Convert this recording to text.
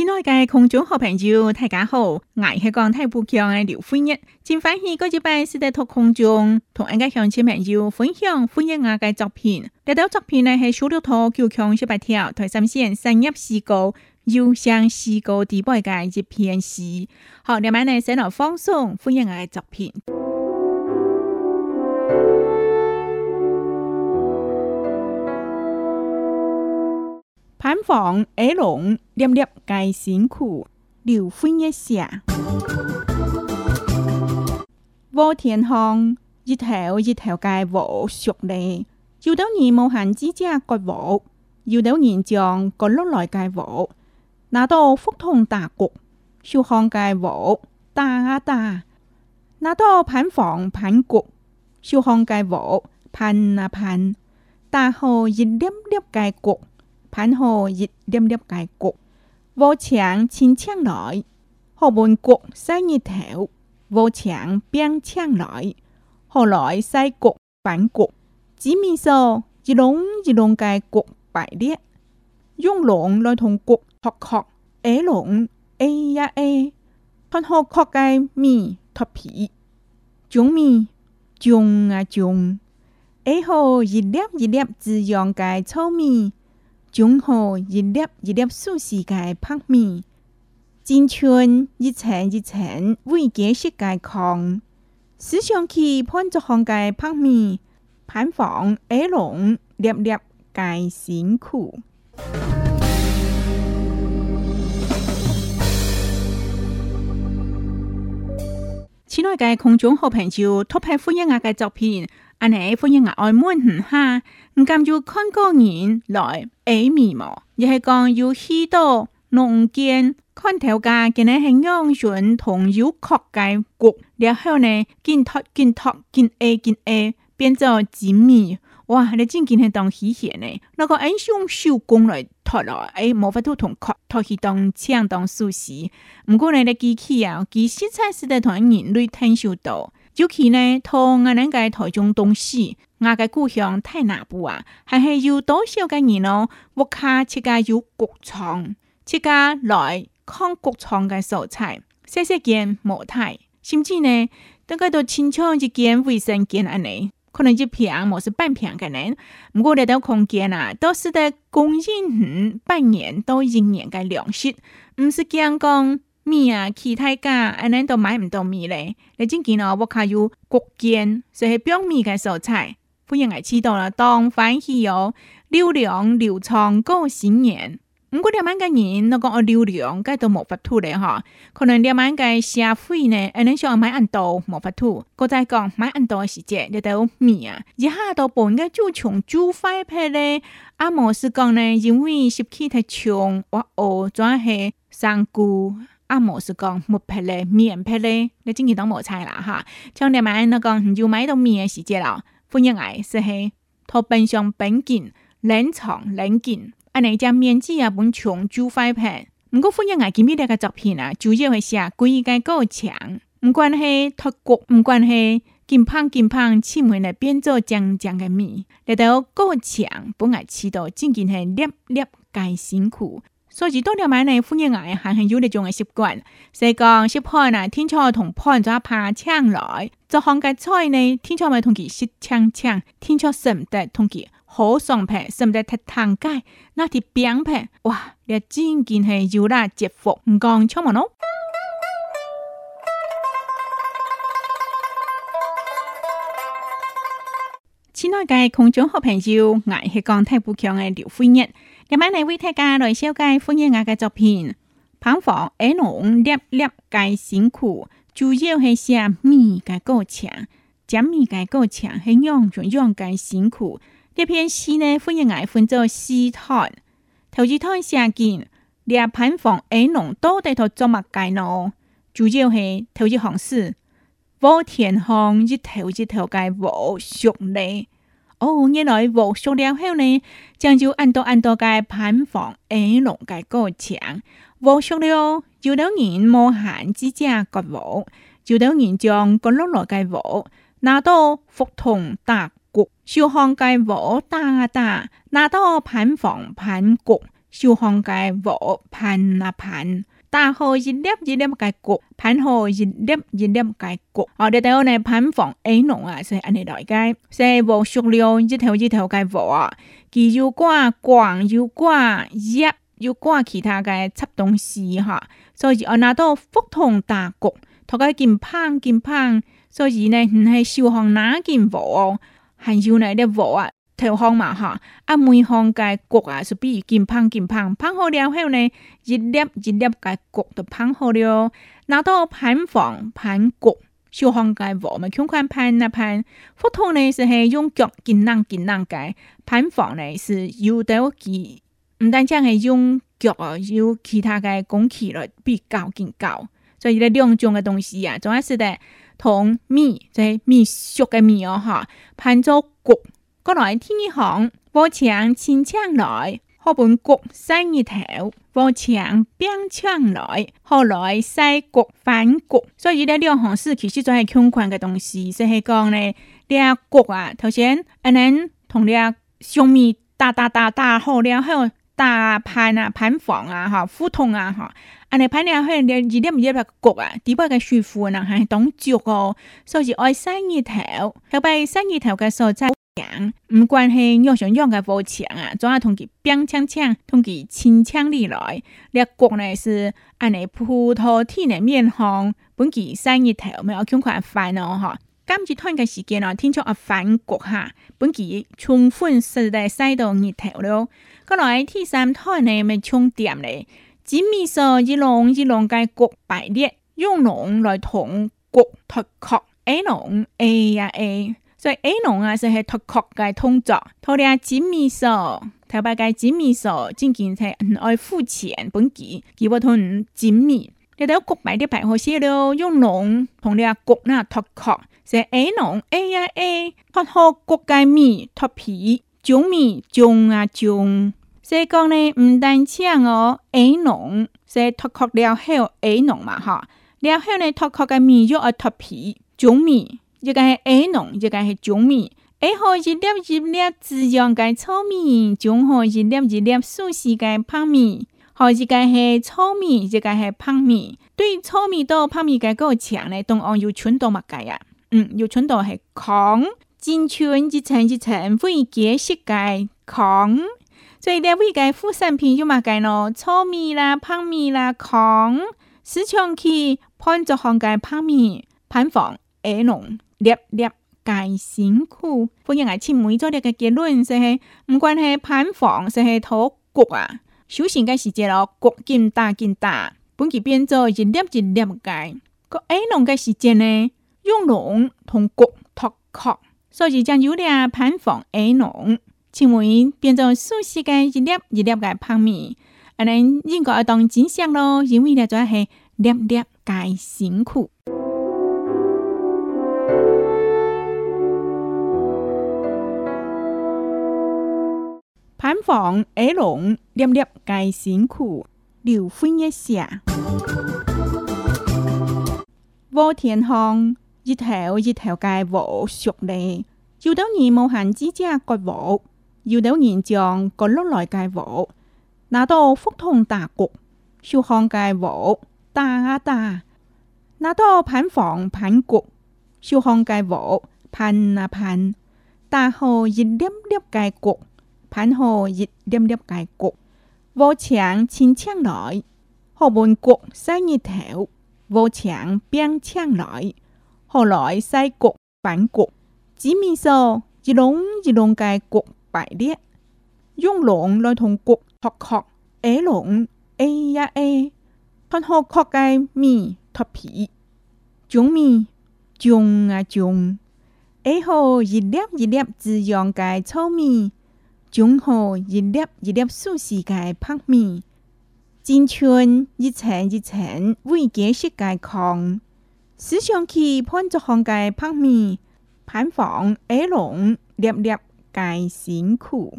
亲爱的空中好朋友，大家好，我是讲台富强的刘飞日，今日喺呢一礼拜四喺空中同大家乡亲朋友分享分享我的作品。这条作品呢系小鸟图，九强十八条，台三线三一四哥，腰上四哥第八嘅一片诗。好，夜晚呢先来放松，欢迎我的作品。Hán phỏng ế lộn, điềm điệp cài xính khủ, điều phi nhé xạ Vô thiền hong dì thèo dì thèo cài vỗ sụp đề, dù đấu nhìn màu hành chí cha coi vỗ, dù đấu nhìn tròn có lúc loại cài vỗ, nà tô phúc thông tà cục, siêu hong cài vỗ, ta á ta, nà tô phản phỏng phản cục, siêu hong cài vỗ, phản à phán, ta hồ dì điếp điếp cài cục, 盤後熱黏黏嘅焗，鍋腸千青來，學門焗西熱頭，鍋腸變青來，後來西焗反焗，紫米素一籠一籠嘅焗排列，用籠來同焗托殼，A 籠 A 呀 A，盤後殼嘅米托皮，種米種啊種，A 後一粒一粒滋養嘅糙米。种好一粒一粒树世界的柏米，青春一层一层为建设界扛。思想器盼着红盖柏米，盘放耳聋粒粒皆辛苦。亲爱的空中好朋友，托拍欢迎我的作品。阿你放只牙外门唔哈，唔敢要乾果盐来解味味，又系讲要稀多浓碱，乾条架佢哋系用酸同油曲解焗，然后呢，见脱见脱见下见下，变咗纸味，哇！你真系当起先呢？那个英雄手工嚟脱落，诶，冇法同同曲脱起当枪当寿司，唔过你哋机器啊，机器菜式嘅团人类睇受到。尤其呢，同我南界台中东西，我个故乡太南部啊！还是有多少个人咯？我卡吃介有谷仓，吃介来扛谷仓嘅蔬菜，细细见冇太，甚至呢，等介到清仓一间卫生间安内，可能一瓶或是半瓶嘅呢。不过呢，到空间啊，都是得供应你半年到一年嘅粮食，唔是健讲。米啊，其他，安尼都买毋到米咧。你最近哦，我睇有国建所以表米嘅食材，佢又系起到啦当反气哦，流量流畅过新年。唔过两万个人，那个流量该都冇发脱咧，吼，可能两万嘅社会呢，阿你想买按道冇发脱。再讲买按道嘅时节，就有米啊，一下到半该就长就快平咧。阿摩是讲呢，因为食气太重，我哦转系生菇。啊，莫是讲木拍嘞、免拍嘞，你真个当莫猜啦哈！像你卖那个你就买到面的时节咯，欢迎来是嘿，托冰箱冰紧冷藏冷紧，啊，你将面纸啊本长就快拍。不过欢迎来见面那个作品啊，主要会写关于个构强，唔关系托国，唔关系金胖金胖，出门来变做将将的面，来到构强，本来吃到真个是粒粒皆辛苦。所以当年买内夫人的爱，还汉有那种的习惯，西讲西盘呢，天朝同盘做阿婆，呛来做行盖菜内天朝买同记十呛呛，天朝省得同记好双排，省得太汤街，那提饼排哇，连真见系有啦，绝活，唔讲错莫亲爱的空中好朋友，我是江太不强的刘夫燕。今日喺大家加嚟写解《婚姻家》这篇，贫坊矮农粒粒嘅辛苦，主要系写米嘅高墙，讲米嘅高墙系用怎样嘅辛苦。这篇诗呢，欢迎我分做四段，头一段写紧粒盘房矮农到底头做乜盖苦，主要是投资方式，冇天荒，一头一头盖无熟呢。哦，原来剥熟了后呢，将就按到按到个盘放，诶，弄个够强。剥熟了，就等人摸闲增加个剥，就等人将个落落个剥拿到富同大国，修行个剥大大，拿到盘房盘国，修行个剥盘啊盘。大号一粒一粒嘅谷，盘号一粒一粒嘅谷。哦，即系我呢盘房啲农啊，所以尼呢袋是无熟料一条一条嘅啊。既又挂光，又挂叶，又挂其他嘅七东西哈。所以我拿到腹痛大谷，佢个紧胖紧胖，所以呢唔系少放哪件哦，还有呢啲禾啊。头方嘛，吼啊眉方界骨啊，是比如胖劲胖，胖好了后呢，一粒一粒界骨就胖好了。拿到盘房盘骨，小方界骨咪轻轻盘啊盘。不同呢是系用脚劲硬劲硬界盘房呢，是用到其唔单止系用脚啊，有其他嘅工具了比较劲高。所以呢两种嘅东西啊，总要是咧同面即系面熟嘅哦，哈！盘咗骨。过来天一行，我想先穿来，後本谷西意头，我想边穿来，后来西谷反谷，所以呢两行事其实都係相关嘅东西，即係呢，呢个谷啊，头先，阿你同啲上面打打打打好了后。打板啊、板房啊、哈、互通啊、哈，安尼板了後，你點解唔入個啊？底部个舒服嗱係挡住哦。所以愛生意头，後背生意头嘅時候就。讲唔管系，要想用嘅无器啊，总要同佢兵枪枪，同佢清枪嚟来。呢国呢是按尼葡萄天诶面红，本期生意头咪要尽快翻咯，吼。今次趁嘅时间哦，天朝啊反国哈，本期充分时代赛道日头了。嗰来第三胎呢咪充电咧，只咪说一龙一龙嘅国排列，用龙来同国脱壳哎龙诶呀诶。所以 A 農啊，就係脱壳嘅通作，同啲阿紙米头摆白嘅紙米真经見係爱付钱本期，佢要同你紙米。你睇下谷米啲白開水了，用农同啲阿谷脱壳，就 A 農 A 啊 A，脱好国嘅米脱皮种米种啊种。所以讲呢，唔但止哦 A 農，所以脱壳了后 A 農嘛，哈，了后呢脱壳嘅米要脱皮种米。一个是矮农，一个是种米。矮禾一粒一粒滋养个糙米，种禾一粒一粒舒适个胖米。何一间是糙米，一个是胖米？对糙米到胖米该个墙咧，当然有选多嘛该呀。嗯，有选多系糠，进全一层一层分解食该糠。所以咧，会该副产品就嘛该咯，糙米啦、胖米啦、糠。市场去判断何个胖米、膨放矮农。粒粒皆辛苦。欢迎我签每组粒嘅结论，就系唔管系盘房，就系土局啊。首先嘅是借个局劲大劲大，本期变做一粒一粒界。个矮农嘅时间呢，用龙同谷脱壳，所以将有俩盘房矮农，称为变做熟悉嘅一粒一粒嘅盘面，阿你应该当真相咯，因为呢就系粒粒皆辛苦。Phán phỏng ế lộn, điềm điệp cài xính khủ, điều phi nhé xả. Vô thiền hòn, dịch theo dịch theo cài vỗ sụp đề. Dù đấu nhìn mô hành chí cha coi vỗ, dù đấu nhìn tròn có lúc loại cài vỗ. Nà tô phúc thông tà cục, siêu hòn cài vỗ, ta ta. Nà tô phán phỏng phán cục, siêu hòn cài vỗ, phán à Ta hồ dịch điếp điếp cài cục, 盤後熱點點解局，和牆千牆來，何文局西熱頭，和牆變牆來，後來西局反局，紙面上一籠一籠嘅局排列，用籠來同局拓殼，A 籠 A 一 A，盤後殼嘅面脱皮，種面種啊種，A 後一粒一粒字樣嘅糙米。种好一粒一粒素世界的柏米，青春一层一层为建设界康，思想起盼着红的柏面，盼望爱龙粒粒皆辛苦。